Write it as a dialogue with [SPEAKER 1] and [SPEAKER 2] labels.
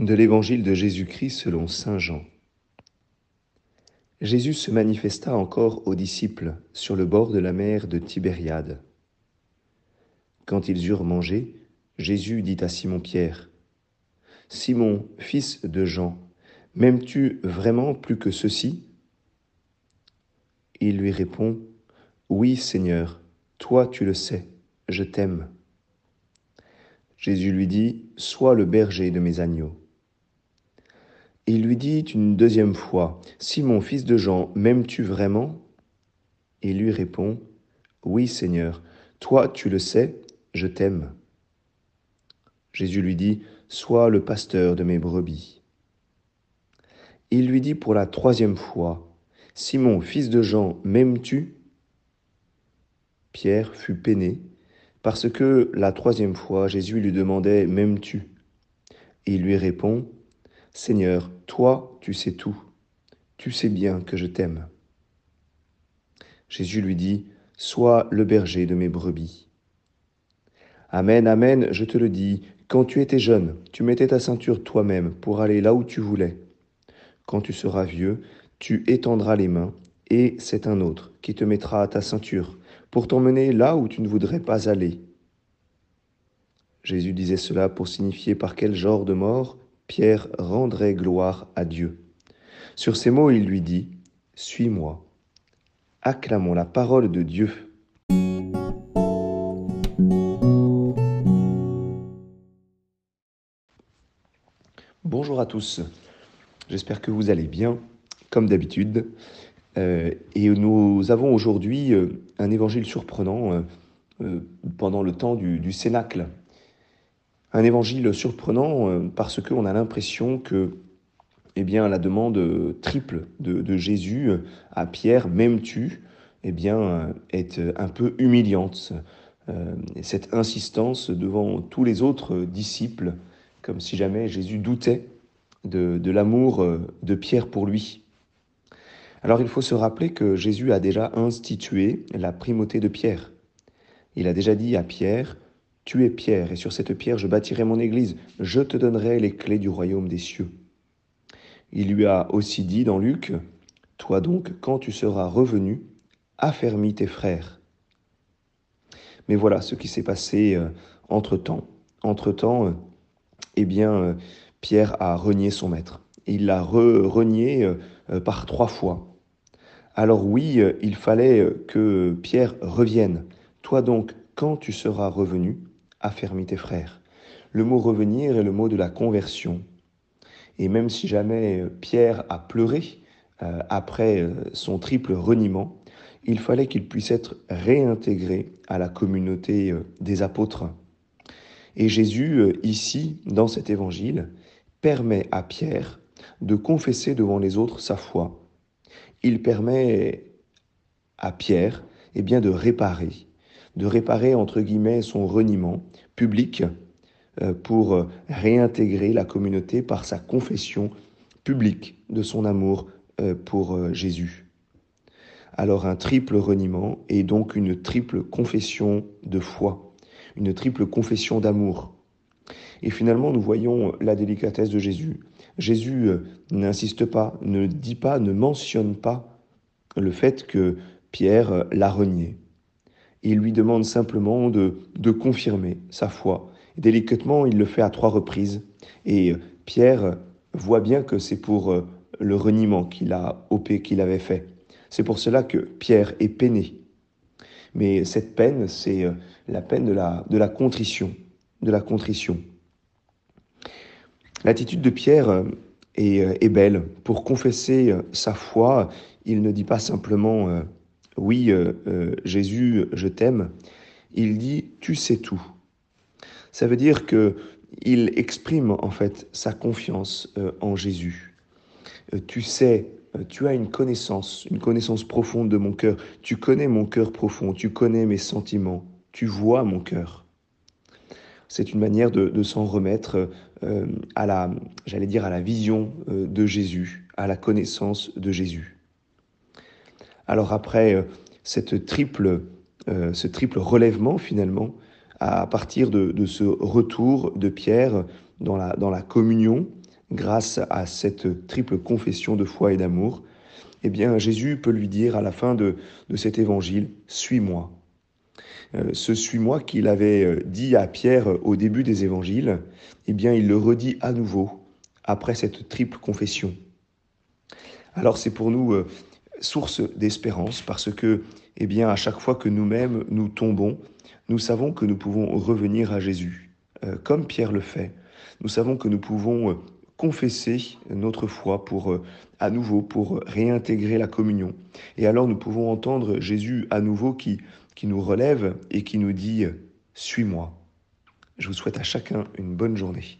[SPEAKER 1] De l'Évangile de Jésus-Christ selon Saint Jean. Jésus se manifesta encore aux disciples sur le bord de la mer de Tibériade. Quand ils eurent mangé, Jésus dit à Simon-Pierre, Simon, fils de Jean, m'aimes-tu vraiment plus que ceci? Il lui répond, Oui Seigneur, toi tu le sais, je t'aime. Jésus lui dit, Sois le berger de mes agneaux. Il lui dit une deuxième fois, Simon, fils de Jean, m'aimes-tu vraiment? Il lui répond, Oui Seigneur, toi tu le sais, je t'aime. Jésus lui dit, Sois le pasteur de mes brebis. Il lui dit pour la troisième fois, Simon, fils de Jean, m'aimes-tu? Pierre fut peiné parce que la troisième fois, Jésus lui demandait, M'aimes-tu? Il lui répond, Seigneur, toi, tu sais tout, tu sais bien que je t'aime. Jésus lui dit, Sois le berger de mes brebis. Amen, amen, je te le dis, quand tu étais jeune, tu mettais ta ceinture toi-même pour aller là où tu voulais. Quand tu seras vieux, tu étendras les mains, et c'est un autre qui te mettra à ta ceinture pour t'emmener là où tu ne voudrais pas aller. Jésus disait cela pour signifier par quel genre de mort Pierre rendrait gloire à Dieu. Sur ces mots, il lui dit, Suis-moi. Acclamons la parole de Dieu. Bonjour à tous, j'espère que vous allez bien, comme d'habitude. Euh, et nous avons aujourd'hui euh, un évangile surprenant euh, pendant le temps du, Cénacle. Un évangile surprenant parce qu'on a l'impression que eh bien, la demande triple de, Jésus à Pierre, m'aimes-tu eh bien, est un peu humiliante. cette insistance devant tous les autres disciples, comme si jamais Jésus doutait de l'amour de Pierre pour lui. Alors il faut se rappeler que Jésus a déjà institué la primauté de Pierre. Il a déjà dit à Pierre, Tu es Pierre, et sur cette pierre je bâtirai mon église, je te donnerai les clés du royaume des cieux. Il lui a aussi dit dans Luc, Toi donc, quand tu seras revenu, affermis tes frères. Mais voilà ce qui s'est passé euh, entre-temps. Entre-temps, euh, eh bien, euh, Pierre a renié son maître. Il l'a renié par trois fois. Alors oui, il fallait que Pierre revienne. Toi donc, quand tu seras revenu, affermis tes frères. Le mot revenir est le mot de la conversion. Et même si jamais euh, Pierre a pleuré après son triple reniement, il fallait qu'il puisse être réintégré à la communauté des apôtres. Et Jésus, ici, dans cet évangile, permet à Pierre de confesser devant les autres sa foi il permet à Pierre eh bien, de réparer, de réparer entre guillemets son reniement public euh, pour réintégrer la communauté par sa confession publique de son amour euh, pour euh, Jésus. Alors un triple reniement et donc une triple confession de foi, une triple confession d'amour. Et finalement, nous voyons la délicatesse de Jésus. Jésus euh, n'insiste pas, ne dit pas, ne mentionne pas le fait que Pierre euh, l'a renié. Il lui demande simplement de, de confirmer sa foi. Délicatement, il le fait à trois reprises. Et euh, Pierre voit bien que c'est pour le reniement qu'il a opé, qu'il avait fait. C'est pour cela que Pierre est peiné. Mais cette peine, c'est la peine de la, de la contrition, de la contrition. L'attitude de Pierre euh, euh, est, belle. Pour confesser euh, sa foi, il ne dit pas simplement Oui, Jésus, je t'aime. Il dit Tu sais tout. Ça veut dire que il exprime en fait sa confiance en Jésus. tu sais, tu as une connaissance, une connaissance profonde de mon cœur. Tu connais mon cœur profond, tu connais mes sentiments, tu vois mon cœur c'est une manière de, s'en remettre euh, à la, j'allais dire, à la vision euh, de Jésus, à la connaissance de Jésus. Alors après euh, cette triple, ce triple relèvement finalement, à partir de, ce retour de Pierre dans la, dans la communion grâce à cette triple confession de foi et d'amour, eh bien Jésus peut lui dire à la fin de, cet évangile, Suis-moi. Euh, ce Suis-moi qu'il avait euh, dit à Pierre au début des évangiles, eh bien il le redit à nouveau après cette triple confession. Alors c'est pour nous euh, source d'espérance parce que, eh bien, à chaque fois que nous-mêmes nous tombons, nous savons que nous pouvons revenir à Jésus, comme Pierre le fait. Nous savons que nous pouvons confesser notre foi pour euh, à nouveau pour réintégrer la communion. Et alors nous pouvons entendre Jésus à nouveau qui, qui nous relève et qui nous dit Suis-moi. Je vous souhaite à chacun une bonne journée.